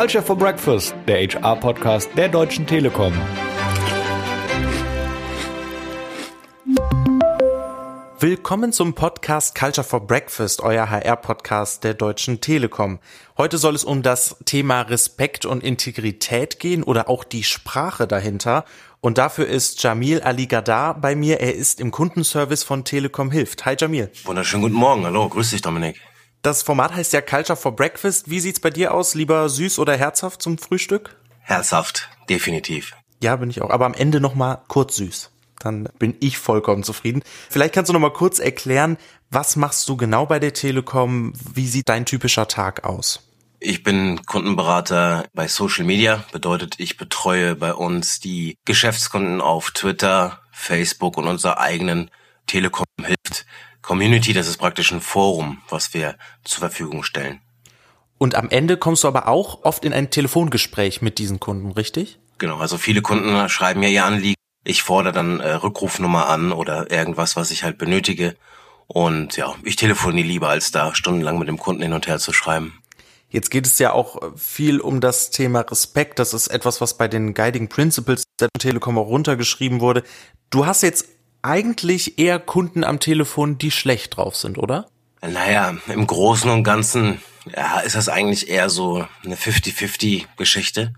Culture for Breakfast, der HR-Podcast der Deutschen Telekom. Willkommen zum Podcast Culture for Breakfast, euer HR-Podcast der Deutschen Telekom. Heute soll es um das Thema Respekt und Integrität gehen oder auch die Sprache dahinter. Und dafür ist Jamil Ali Gadar bei mir. Er ist im Kundenservice von Telekom Hilft. Hi Jamil. Wunderschönen guten Morgen. Hallo, grüß dich Dominik. Das Format heißt ja Culture for Breakfast. Wie sieht's bei dir aus? Lieber süß oder herzhaft zum Frühstück? Herzhaft, definitiv. Ja, bin ich auch. Aber am Ende noch mal kurz süß. Dann bin ich vollkommen zufrieden. Vielleicht kannst du noch mal kurz erklären, was machst du genau bei der Telekom? Wie sieht dein typischer Tag aus? Ich bin Kundenberater bei Social Media, bedeutet, ich betreue bei uns die Geschäftskunden auf Twitter, Facebook und unserer eigenen Telekom hilft Community. Das ist praktisch ein Forum, was wir zur Verfügung stellen. Und am Ende kommst du aber auch oft in ein Telefongespräch mit diesen Kunden, richtig? Genau, also viele Kunden schreiben mir ihr Anliegen. Ich fordere dann äh, Rückrufnummer an oder irgendwas, was ich halt benötige. Und ja, ich telefoniere lieber, als da stundenlang mit dem Kunden hin und her zu schreiben. Jetzt geht es ja auch viel um das Thema Respekt. Das ist etwas, was bei den Guiding Principles der Telekom auch runtergeschrieben wurde. Du hast jetzt eigentlich eher Kunden am Telefon, die schlecht drauf sind, oder? Naja, im Großen und Ganzen ja, ist das eigentlich eher so eine 50-50-Geschichte.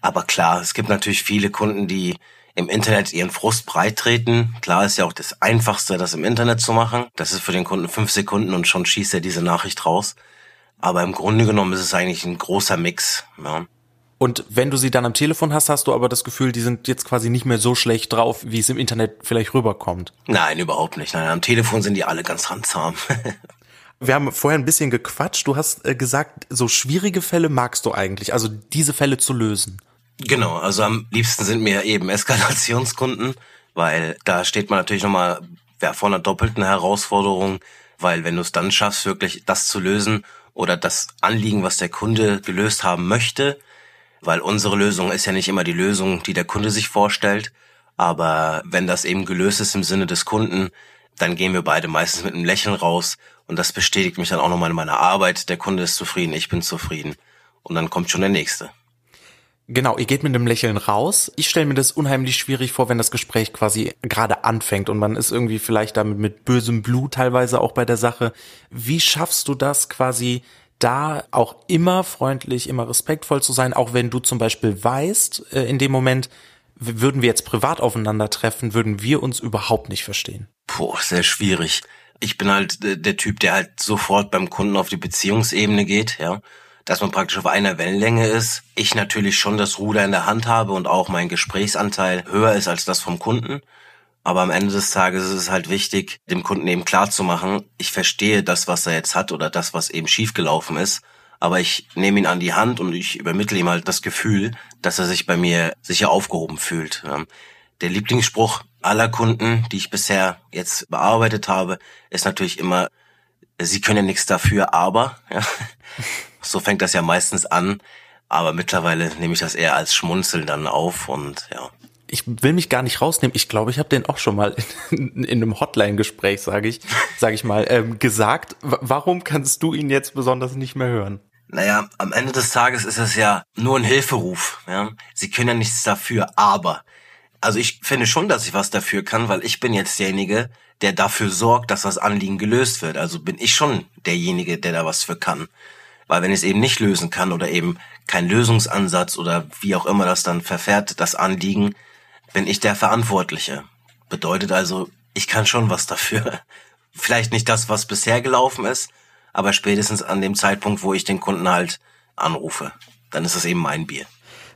Aber klar, es gibt natürlich viele Kunden, die im Internet ihren Frust breittreten. Klar ist ja auch das Einfachste, das im Internet zu machen. Das ist für den Kunden fünf Sekunden und schon schießt er diese Nachricht raus. Aber im Grunde genommen ist es eigentlich ein großer Mix. Ja. Und wenn du sie dann am Telefon hast, hast du aber das Gefühl, die sind jetzt quasi nicht mehr so schlecht drauf, wie es im Internet vielleicht rüberkommt. Nein, überhaupt nicht. Nein, am Telefon sind die alle ganz handzahm. Wir haben vorher ein bisschen gequatscht. Du hast äh, gesagt, so schwierige Fälle magst du eigentlich, also diese Fälle zu lösen. Genau, also am liebsten sind mir eben Eskalationskunden, weil da steht man natürlich nochmal ja, vor einer doppelten Herausforderung, weil wenn du es dann schaffst, wirklich das zu lösen oder das Anliegen, was der Kunde gelöst haben möchte, weil unsere Lösung ist ja nicht immer die Lösung, die der Kunde sich vorstellt, aber wenn das eben gelöst ist im Sinne des Kunden, dann gehen wir beide meistens mit einem Lächeln raus und das bestätigt mich dann auch nochmal in meiner Arbeit. Der Kunde ist zufrieden, ich bin zufrieden und dann kommt schon der nächste. Genau, ihr geht mit einem Lächeln raus. Ich stelle mir das unheimlich schwierig vor, wenn das Gespräch quasi gerade anfängt und man ist irgendwie vielleicht damit mit bösem Blut teilweise auch bei der Sache. Wie schaffst du das quasi da auch immer freundlich, immer respektvoll zu sein, auch wenn du zum Beispiel weißt, äh, in dem Moment, würden wir jetzt privat aufeinandertreffen, würden wir uns überhaupt nicht verstehen. Puh, sehr schwierig. Ich bin halt äh, der Typ, der halt sofort beim Kunden auf die Beziehungsebene geht, ja dass man praktisch auf einer Wellenlänge ist. Ich natürlich schon das Ruder in der Hand habe und auch mein Gesprächsanteil höher ist als das vom Kunden. Aber am Ende des Tages ist es halt wichtig, dem Kunden eben klar zu machen, ich verstehe das, was er jetzt hat oder das, was eben schiefgelaufen ist. Aber ich nehme ihn an die Hand und ich übermittle ihm halt das Gefühl, dass er sich bei mir sicher aufgehoben fühlt. Der Lieblingsspruch aller Kunden, die ich bisher jetzt bearbeitet habe, ist natürlich immer, sie können ja nichts dafür, aber, ja. So fängt das ja meistens an. Aber mittlerweile nehme ich das eher als Schmunzeln dann auf und ja. Ich will mich gar nicht rausnehmen. Ich glaube, ich habe den auch schon mal in, in einem Hotline-Gespräch, sage ich, sage ich mal, ähm, gesagt. Warum kannst du ihn jetzt besonders nicht mehr hören? Naja, am Ende des Tages ist es ja nur ein Hilferuf. Ja? Sie können ja nichts dafür, aber. Also ich finde schon, dass ich was dafür kann, weil ich bin jetzt derjenige, der dafür sorgt, dass das Anliegen gelöst wird. Also bin ich schon derjenige, der da was für kann. Weil wenn ich es eben nicht lösen kann oder eben kein Lösungsansatz oder wie auch immer das dann verfährt, das Anliegen, bin ich der Verantwortliche. Bedeutet also, ich kann schon was dafür. Vielleicht nicht das, was bisher gelaufen ist, aber spätestens an dem Zeitpunkt, wo ich den Kunden halt anrufe, dann ist es eben mein Bier.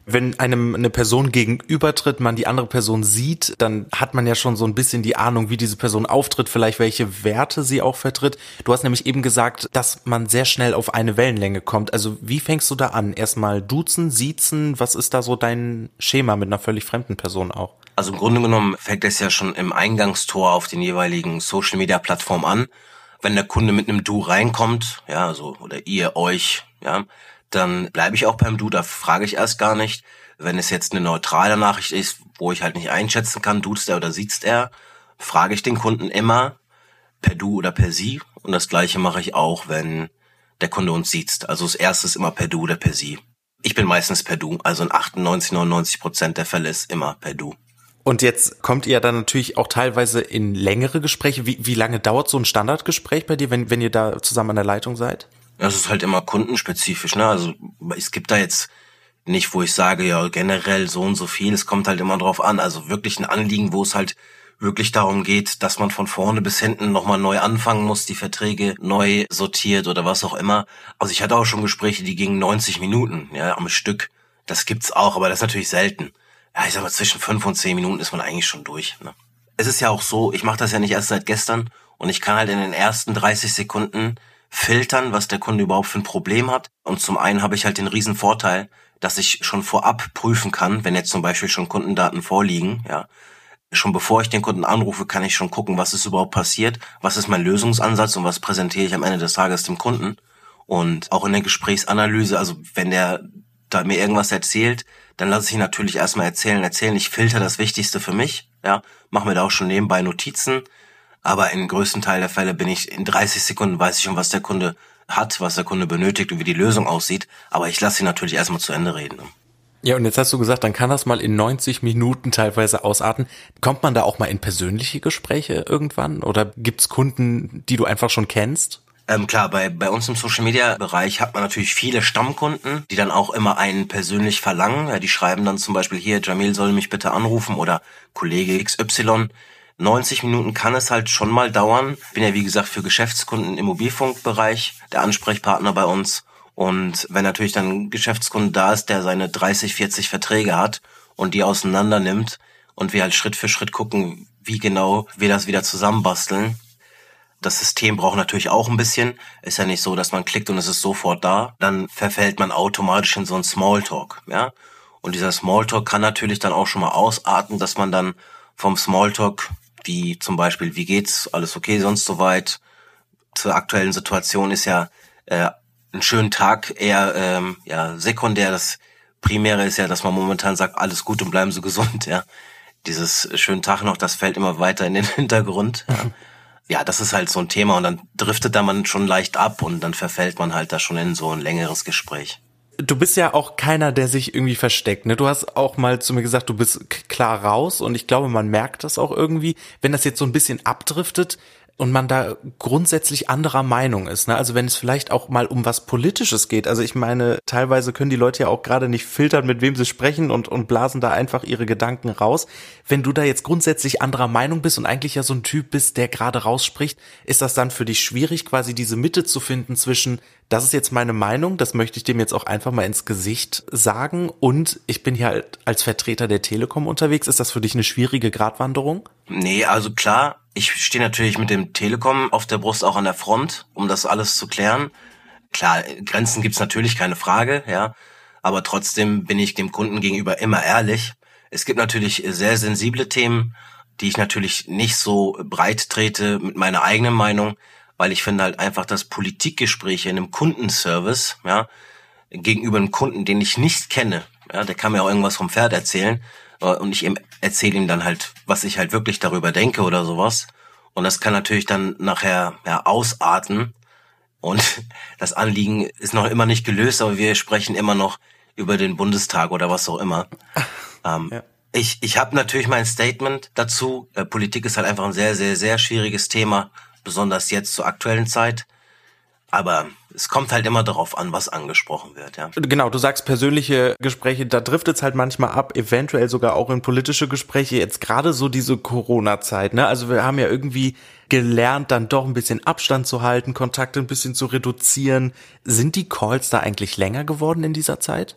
Wenn einem eine Person gegenübertritt, man die andere Person sieht, dann hat man ja schon so ein bisschen die Ahnung, wie diese Person auftritt, vielleicht welche Werte sie auch vertritt. Du hast nämlich eben gesagt, dass man sehr schnell auf eine Wellenlänge kommt. Also wie fängst du da an? Erstmal duzen, siezen, was ist da so dein Schema mit einer völlig fremden Person auch? Also im Grunde genommen fängt es ja schon im Eingangstor auf den jeweiligen Social Media Plattformen an. Wenn der Kunde mit einem Du reinkommt, ja, also oder ihr euch, ja, dann bleibe ich auch beim Du, da frage ich erst gar nicht. Wenn es jetzt eine neutrale Nachricht ist, wo ich halt nicht einschätzen kann, duzt er oder sieht er, frage ich den Kunden immer per Du oder per Sie. Und das gleiche mache ich auch, wenn der Kunde uns sieht. Also das erste ist immer per Du oder per Sie. Ich bin meistens per Du. Also in 98, 99 Prozent der Fälle ist immer per Du. Und jetzt kommt ihr dann natürlich auch teilweise in längere Gespräche. Wie, wie lange dauert so ein Standardgespräch bei dir, wenn, wenn ihr da zusammen an der Leitung seid? Das ist halt immer kundenspezifisch, ne? Also es gibt da jetzt nicht, wo ich sage, ja, generell so und so viel. Es kommt halt immer drauf an. Also wirklich ein Anliegen, wo es halt wirklich darum geht, dass man von vorne bis hinten nochmal neu anfangen muss, die Verträge neu sortiert oder was auch immer. Also ich hatte auch schon Gespräche, die gingen 90 Minuten, ja, am Stück. Das gibt's auch, aber das ist natürlich selten. Ja, ich sag mal, zwischen fünf und zehn Minuten ist man eigentlich schon durch. Ne? Es ist ja auch so, ich mache das ja nicht erst seit gestern und ich kann halt in den ersten 30 Sekunden filtern, was der Kunde überhaupt für ein Problem hat. Und zum einen habe ich halt den riesen Vorteil, dass ich schon vorab prüfen kann, wenn jetzt zum Beispiel schon Kundendaten vorliegen, ja, schon bevor ich den Kunden anrufe, kann ich schon gucken, was ist überhaupt passiert, was ist mein Lösungsansatz und was präsentiere ich am Ende des Tages dem Kunden. Und auch in der Gesprächsanalyse, also wenn der da mir irgendwas erzählt, dann lasse ich ihn natürlich erstmal erzählen, erzählen. Ich filter das Wichtigste für mich, ja, mache mir da auch schon nebenbei Notizen. Aber im größten Teil der Fälle bin ich in 30 Sekunden weiß ich schon, was der Kunde hat, was der Kunde benötigt und wie die Lösung aussieht. Aber ich lasse ihn natürlich erstmal zu Ende reden. Ja, und jetzt hast du gesagt, dann kann das mal in 90 Minuten teilweise ausarten. Kommt man da auch mal in persönliche Gespräche irgendwann? Oder gibt's Kunden, die du einfach schon kennst? Ähm, klar, bei, bei uns im Social Media Bereich hat man natürlich viele Stammkunden, die dann auch immer einen persönlich verlangen. Ja, die schreiben dann zum Beispiel hier, Jamil soll mich bitte anrufen oder Kollege XY. 90 Minuten kann es halt schon mal dauern. Bin ja wie gesagt für Geschäftskunden im Mobilfunkbereich der Ansprechpartner bei uns. Und wenn natürlich dann ein Geschäftskunde da ist, der seine 30, 40 Verträge hat und die auseinander nimmt und wir halt Schritt für Schritt gucken, wie genau wir das wieder zusammenbasteln. Das System braucht natürlich auch ein bisschen. Ist ja nicht so, dass man klickt und es ist sofort da. Dann verfällt man automatisch in so einen Smalltalk, ja. Und dieser Smalltalk kann natürlich dann auch schon mal ausarten, dass man dann vom Smalltalk, wie zum Beispiel, wie geht's, alles okay, sonst soweit, zur aktuellen Situation ist ja äh, einen schönen Tag eher ähm, ja sekundär. Das Primäre ist ja, dass man momentan sagt, alles gut und bleiben Sie gesund. Ja, dieses schönen Tag noch, das fällt immer weiter in den Hintergrund. Ja. ja, das ist halt so ein Thema und dann driftet da man schon leicht ab und dann verfällt man halt da schon in so ein längeres Gespräch. Du bist ja auch keiner, der sich irgendwie versteckt. Ne? Du hast auch mal zu mir gesagt, du bist klar raus und ich glaube, man merkt das auch irgendwie. Wenn das jetzt so ein bisschen abdriftet, und man da grundsätzlich anderer Meinung ist. Ne? Also wenn es vielleicht auch mal um was Politisches geht. Also ich meine, teilweise können die Leute ja auch gerade nicht filtern, mit wem sie sprechen und, und blasen da einfach ihre Gedanken raus. Wenn du da jetzt grundsätzlich anderer Meinung bist und eigentlich ja so ein Typ bist, der gerade rausspricht, ist das dann für dich schwierig, quasi diese Mitte zu finden zwischen, das ist jetzt meine Meinung, das möchte ich dem jetzt auch einfach mal ins Gesicht sagen und ich bin hier halt als Vertreter der Telekom unterwegs. Ist das für dich eine schwierige Gratwanderung? Nee, also klar, ich stehe natürlich mit dem Telekom auf der Brust auch an der Front, um das alles zu klären. Klar, Grenzen gibt's natürlich, keine Frage, ja. Aber trotzdem bin ich dem Kunden gegenüber immer ehrlich. Es gibt natürlich sehr sensible Themen, die ich natürlich nicht so breit trete mit meiner eigenen Meinung, weil ich finde halt einfach, dass Politikgespräche in einem Kundenservice, ja, gegenüber einem Kunden, den ich nicht kenne, ja, der kann mir auch irgendwas vom Pferd erzählen, äh, und ich erzähle ihm dann halt, was ich halt wirklich darüber denke oder sowas. Und das kann natürlich dann nachher ja, ausarten. Und das Anliegen ist noch immer nicht gelöst, aber wir sprechen immer noch über den Bundestag oder was auch immer. ähm, ja. Ich, ich habe natürlich mein Statement dazu. Äh, Politik ist halt einfach ein sehr, sehr, sehr schwieriges Thema, besonders jetzt zur aktuellen Zeit. Aber es kommt halt immer darauf an, was angesprochen wird, ja. Genau, du sagst persönliche Gespräche, da driftet es halt manchmal ab, eventuell sogar auch in politische Gespräche, jetzt gerade so diese Corona-Zeit, ne? Also wir haben ja irgendwie gelernt, dann doch ein bisschen Abstand zu halten, Kontakte ein bisschen zu reduzieren. Sind die Calls da eigentlich länger geworden in dieser Zeit?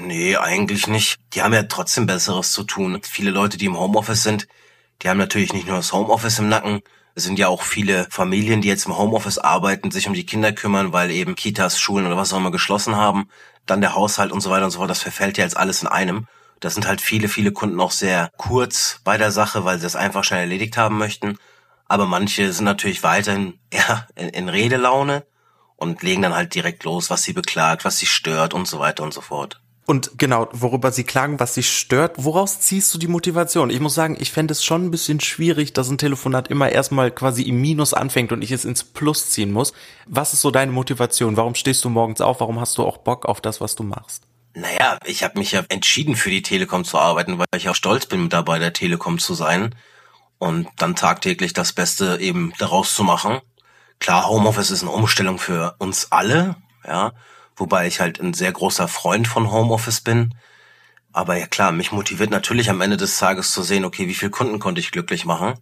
Nee, eigentlich nicht. Die haben ja trotzdem Besseres zu tun. Viele Leute, die im Homeoffice sind, die haben natürlich nicht nur das Homeoffice im Nacken, es sind ja auch viele Familien, die jetzt im Homeoffice arbeiten, sich um die Kinder kümmern, weil eben Kitas, Schulen oder was auch immer geschlossen haben. Dann der Haushalt und so weiter und so fort. Das verfällt ja jetzt alles in einem. Da sind halt viele, viele Kunden auch sehr kurz bei der Sache, weil sie das einfach schnell erledigt haben möchten. Aber manche sind natürlich weiterhin eher in, in Redelaune und legen dann halt direkt los, was sie beklagt, was sie stört und so weiter und so fort. Und genau, worüber sie klagen, was sie stört, woraus ziehst du die Motivation? Ich muss sagen, ich fände es schon ein bisschen schwierig, dass ein Telefonat immer erstmal quasi im Minus anfängt und ich es ins Plus ziehen muss. Was ist so deine Motivation? Warum stehst du morgens auf? Warum hast du auch Bock auf das, was du machst? Naja, ich habe mich ja entschieden für die Telekom zu arbeiten, weil ich auch stolz bin, dabei der Telekom zu sein und dann tagtäglich das Beste eben daraus zu machen. Klar, Homeoffice ist eine Umstellung für uns alle, ja, wobei ich halt ein sehr großer Freund von Homeoffice bin. Aber ja klar, mich motiviert natürlich am Ende des Tages zu sehen, okay, wie viele Kunden konnte ich glücklich machen.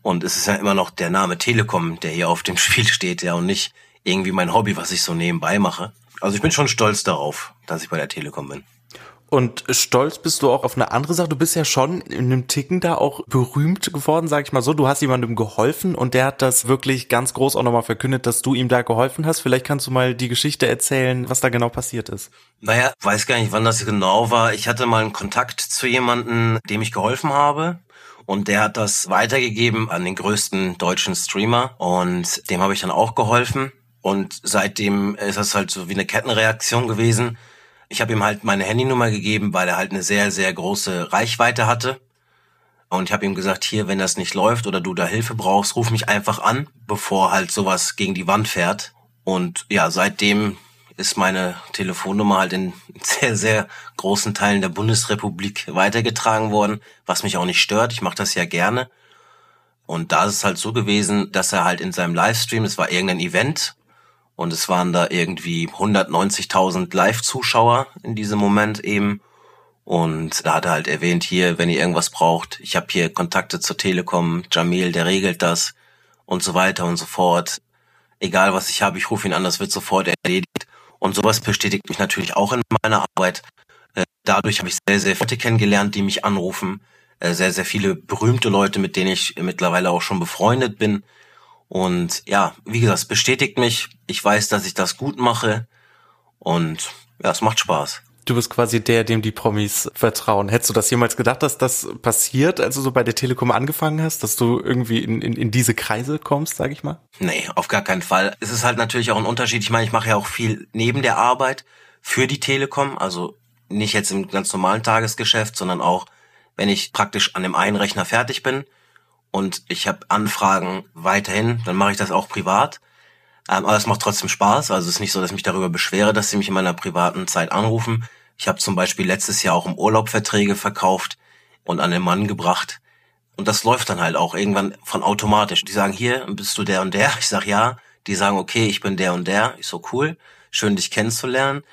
Und es ist ja immer noch der Name Telekom, der hier auf dem Spiel steht, ja, und nicht irgendwie mein Hobby, was ich so nebenbei mache. Also ich bin schon stolz darauf, dass ich bei der Telekom bin. Und stolz bist du auch auf eine andere Sache. Du bist ja schon in einem Ticken da auch berühmt geworden, sag ich mal so. Du hast jemandem geholfen und der hat das wirklich ganz groß auch nochmal verkündet, dass du ihm da geholfen hast. Vielleicht kannst du mal die Geschichte erzählen, was da genau passiert ist. Naja, weiß gar nicht, wann das genau war. Ich hatte mal einen Kontakt zu jemandem, dem ich geholfen habe. Und der hat das weitergegeben an den größten deutschen Streamer. Und dem habe ich dann auch geholfen. Und seitdem ist das halt so wie eine Kettenreaktion gewesen. Ich habe ihm halt meine Handynummer gegeben, weil er halt eine sehr, sehr große Reichweite hatte. Und ich habe ihm gesagt, hier, wenn das nicht läuft oder du da Hilfe brauchst, ruf mich einfach an, bevor halt sowas gegen die Wand fährt. Und ja, seitdem ist meine Telefonnummer halt in sehr, sehr großen Teilen der Bundesrepublik weitergetragen worden, was mich auch nicht stört. Ich mache das ja gerne. Und da ist es halt so gewesen, dass er halt in seinem Livestream, es war irgendein Event, und es waren da irgendwie 190.000 Live-Zuschauer in diesem Moment eben. Und da hat er halt erwähnt, hier, wenn ihr irgendwas braucht, ich habe hier Kontakte zur Telekom, Jamil, der regelt das und so weiter und so fort. Egal was ich habe, ich rufe ihn an, das wird sofort erledigt. Und sowas bestätigt mich natürlich auch in meiner Arbeit. Äh, dadurch habe ich sehr, sehr viele kennengelernt, die mich anrufen. Äh, sehr, sehr viele berühmte Leute, mit denen ich mittlerweile auch schon befreundet bin. Und ja, wie gesagt, es bestätigt mich. Ich weiß, dass ich das gut mache. Und ja, es macht Spaß. Du bist quasi der, dem die Promis vertrauen. Hättest du das jemals gedacht, dass das passiert, als du so bei der Telekom angefangen hast, dass du irgendwie in, in, in diese Kreise kommst, sag ich mal? Nee, auf gar keinen Fall. Es ist halt natürlich auch ein Unterschied. Ich meine, ich mache ja auch viel neben der Arbeit für die Telekom. Also nicht jetzt im ganz normalen Tagesgeschäft, sondern auch, wenn ich praktisch an dem einen Rechner fertig bin und ich habe Anfragen weiterhin, dann mache ich das auch privat. Ähm, aber es macht trotzdem Spaß. Also es ist nicht so, dass ich mich darüber beschwere, dass sie mich in meiner privaten Zeit anrufen. Ich habe zum Beispiel letztes Jahr auch im Urlaub Verträge verkauft und an den Mann gebracht. Und das läuft dann halt auch irgendwann von automatisch. Die sagen, hier, bist du der und der? Ich sag ja. Die sagen, okay, ich bin der und der. Ich so, cool, schön dich kennenzulernen.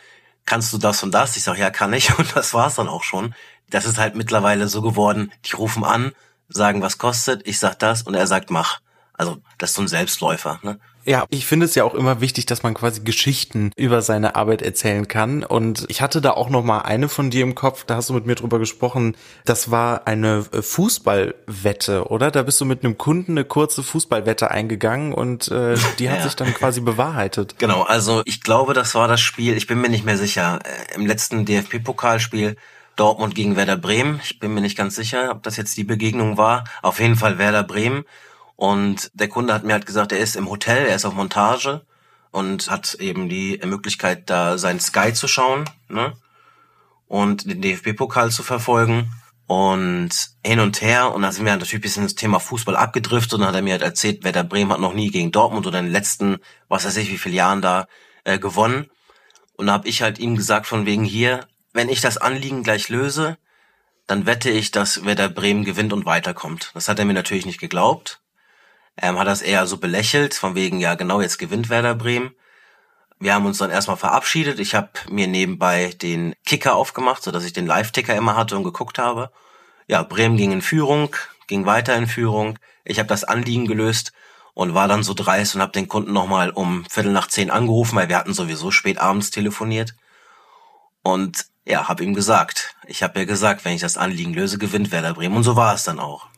Kannst du das und das? Ich sag, ja, kann ich. Und das war's dann auch schon. Das ist halt mittlerweile so geworden, die rufen an, sagen, was kostet, ich sag das und er sagt, mach. Also das ist so ein Selbstläufer. Ne? Ja, ich finde es ja auch immer wichtig, dass man quasi Geschichten über seine Arbeit erzählen kann. Und ich hatte da auch noch mal eine von dir im Kopf. Da hast du mit mir drüber gesprochen. Das war eine äh, Fußballwette, oder? Da bist du mit einem Kunden eine kurze Fußballwette eingegangen und äh, die hat ja. sich dann quasi bewahrheitet. Genau. Also ich glaube, das war das Spiel. Ich bin mir nicht mehr sicher. Äh, Im letzten DFB-Pokalspiel Dortmund gegen Werder Bremen. Ich bin mir nicht ganz sicher, ob das jetzt die Begegnung war. Auf jeden Fall Werder Bremen. Und der Kunde hat mir halt gesagt, er ist im Hotel, er ist auf Montage und hat eben die Möglichkeit, da sein Sky zu schauen ne? und den DFB-Pokal zu verfolgen. Und hin und her, und da sind wir natürlich ein bisschen das Thema Fußball abgedriftet und dann hat er mir halt erzählt, Werder Bremen hat noch nie gegen Dortmund oder in den letzten, was weiß ich, wie viele Jahren da äh, gewonnen. Und da habe ich halt ihm gesagt, von wegen hier, wenn ich das Anliegen gleich löse, dann wette ich, dass Werder Bremen gewinnt und weiterkommt. Das hat er mir natürlich nicht geglaubt. Er hat das eher so belächelt, von wegen, ja genau, jetzt gewinnt Werder Bremen. Wir haben uns dann erstmal verabschiedet. Ich habe mir nebenbei den Kicker aufgemacht, so dass ich den Live-Ticker immer hatte und geguckt habe. Ja, Bremen ging in Führung, ging weiter in Führung. Ich habe das Anliegen gelöst und war dann so dreist und habe den Kunden nochmal um Viertel nach zehn angerufen, weil wir hatten sowieso spät abends telefoniert. Und ja, hab ihm gesagt. Ich habe ja gesagt, wenn ich das Anliegen löse, gewinnt Werder Bremen. Und so war es dann auch.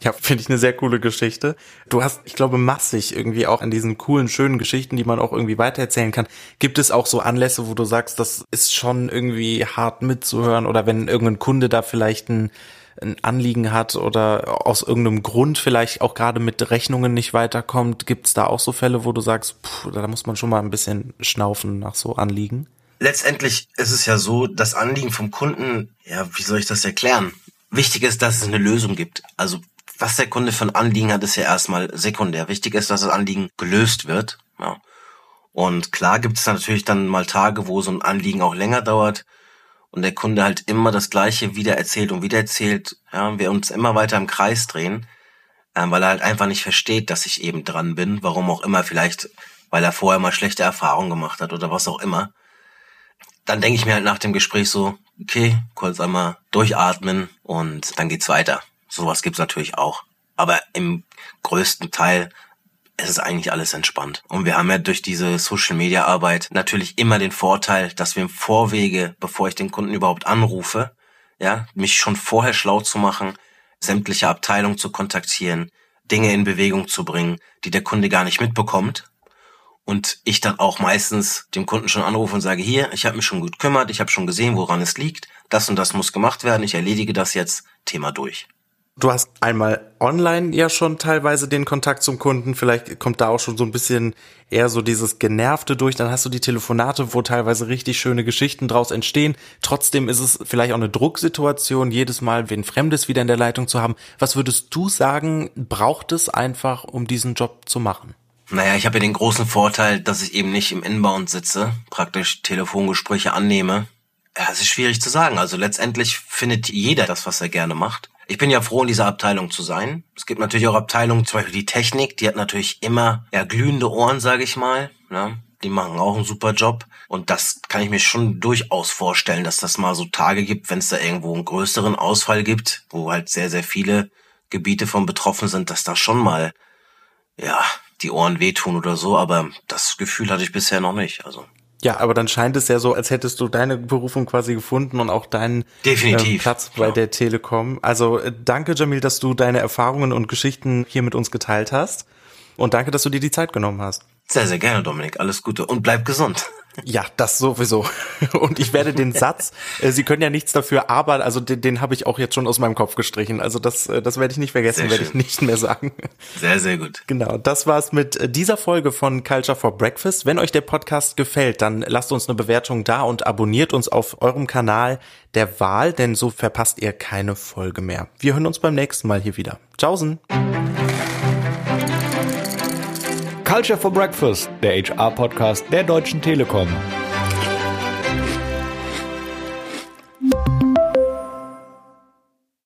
Ja, finde ich eine sehr coole Geschichte. Du hast, ich glaube, massig irgendwie auch an diesen coolen, schönen Geschichten, die man auch irgendwie weitererzählen kann. Gibt es auch so Anlässe, wo du sagst, das ist schon irgendwie hart mitzuhören oder wenn irgendein Kunde da vielleicht ein, ein Anliegen hat oder aus irgendeinem Grund vielleicht auch gerade mit Rechnungen nicht weiterkommt, gibt es da auch so Fälle, wo du sagst, pff, da muss man schon mal ein bisschen schnaufen nach so Anliegen? Letztendlich ist es ja so, das Anliegen vom Kunden, ja, wie soll ich das erklären? Wichtig ist, dass es eine Lösung gibt. Also was der Kunde für ein Anliegen hat, ist ja erstmal sekundär. Wichtig ist, dass das Anliegen gelöst wird. Ja. Und klar gibt es natürlich dann mal Tage, wo so ein Anliegen auch länger dauert. und der Kunde halt immer das Gleiche wieder erzählt und wieder erzählt, ja, wir uns immer weiter im Kreis drehen, ähm, weil er halt einfach nicht versteht, dass ich eben dran bin, warum auch immer, vielleicht weil er vorher mal schlechte Erfahrungen gemacht hat oder was auch immer. Dann denke ich mir halt nach dem Gespräch so, okay, kurz einmal durchatmen und dann geht's weiter. Sowas gibt's natürlich auch. Aber im größten Teil es ist eigentlich alles entspannt. Und wir haben ja durch diese Social Media Arbeit natürlich immer den Vorteil, dass wir im Vorwege, bevor ich den Kunden überhaupt anrufe, ja, mich schon vorher schlau zu machen, sämtliche Abteilungen zu kontaktieren, Dinge in Bewegung zu bringen, die der Kunde gar nicht mitbekommt. Und ich dann auch meistens dem Kunden schon anrufe und sage, hier, ich habe mich schon gut kümmert, ich habe schon gesehen, woran es liegt, das und das muss gemacht werden, ich erledige das jetzt, Thema durch. Du hast einmal online ja schon teilweise den Kontakt zum Kunden. Vielleicht kommt da auch schon so ein bisschen eher so dieses Genervte durch. Dann hast du die Telefonate, wo teilweise richtig schöne Geschichten draus entstehen. Trotzdem ist es vielleicht auch eine Drucksituation, jedes Mal wen Fremdes wieder in der Leitung zu haben. Was würdest du sagen, braucht es einfach, um diesen Job zu machen? Naja, ich habe ja den großen Vorteil, dass ich eben nicht im Inbound sitze, praktisch Telefongespräche annehme. Ja, es ist schwierig zu sagen. Also letztendlich findet jeder das, was er gerne macht. Ich bin ja froh, in dieser Abteilung zu sein. Es gibt natürlich auch Abteilungen, zum Beispiel die Technik, die hat natürlich immer ja, glühende Ohren, sage ich mal. Ne? Die machen auch einen super Job. Und das kann ich mir schon durchaus vorstellen, dass das mal so Tage gibt, wenn es da irgendwo einen größeren Ausfall gibt, wo halt sehr, sehr viele Gebiete von betroffen sind, dass da schon mal, ja, die Ohren wehtun oder so. Aber das Gefühl hatte ich bisher noch nicht. Also ja, aber dann scheint es ja so, als hättest du deine Berufung quasi gefunden und auch deinen Definitiv, äh, Platz bei klar. der Telekom. Also äh, danke, Jamil, dass du deine Erfahrungen und Geschichten hier mit uns geteilt hast. Und danke, dass du dir die Zeit genommen hast. Sehr, sehr gerne, Dominik. Alles Gute und bleib gesund. Ja, das sowieso. Und ich werde den Satz, äh, Sie können ja nichts dafür, aber, also den, den habe ich auch jetzt schon aus meinem Kopf gestrichen. Also das, äh, das werde ich nicht vergessen, werde ich nicht mehr sagen. Sehr, sehr gut. Genau, das war's mit äh, dieser Folge von Culture for Breakfast. Wenn euch der Podcast gefällt, dann lasst uns eine Bewertung da und abonniert uns auf eurem Kanal der Wahl, denn so verpasst ihr keine Folge mehr. Wir hören uns beim nächsten Mal hier wieder. Tschaußen! Culture for Breakfast, der HR-Podcast der Deutschen Telekom.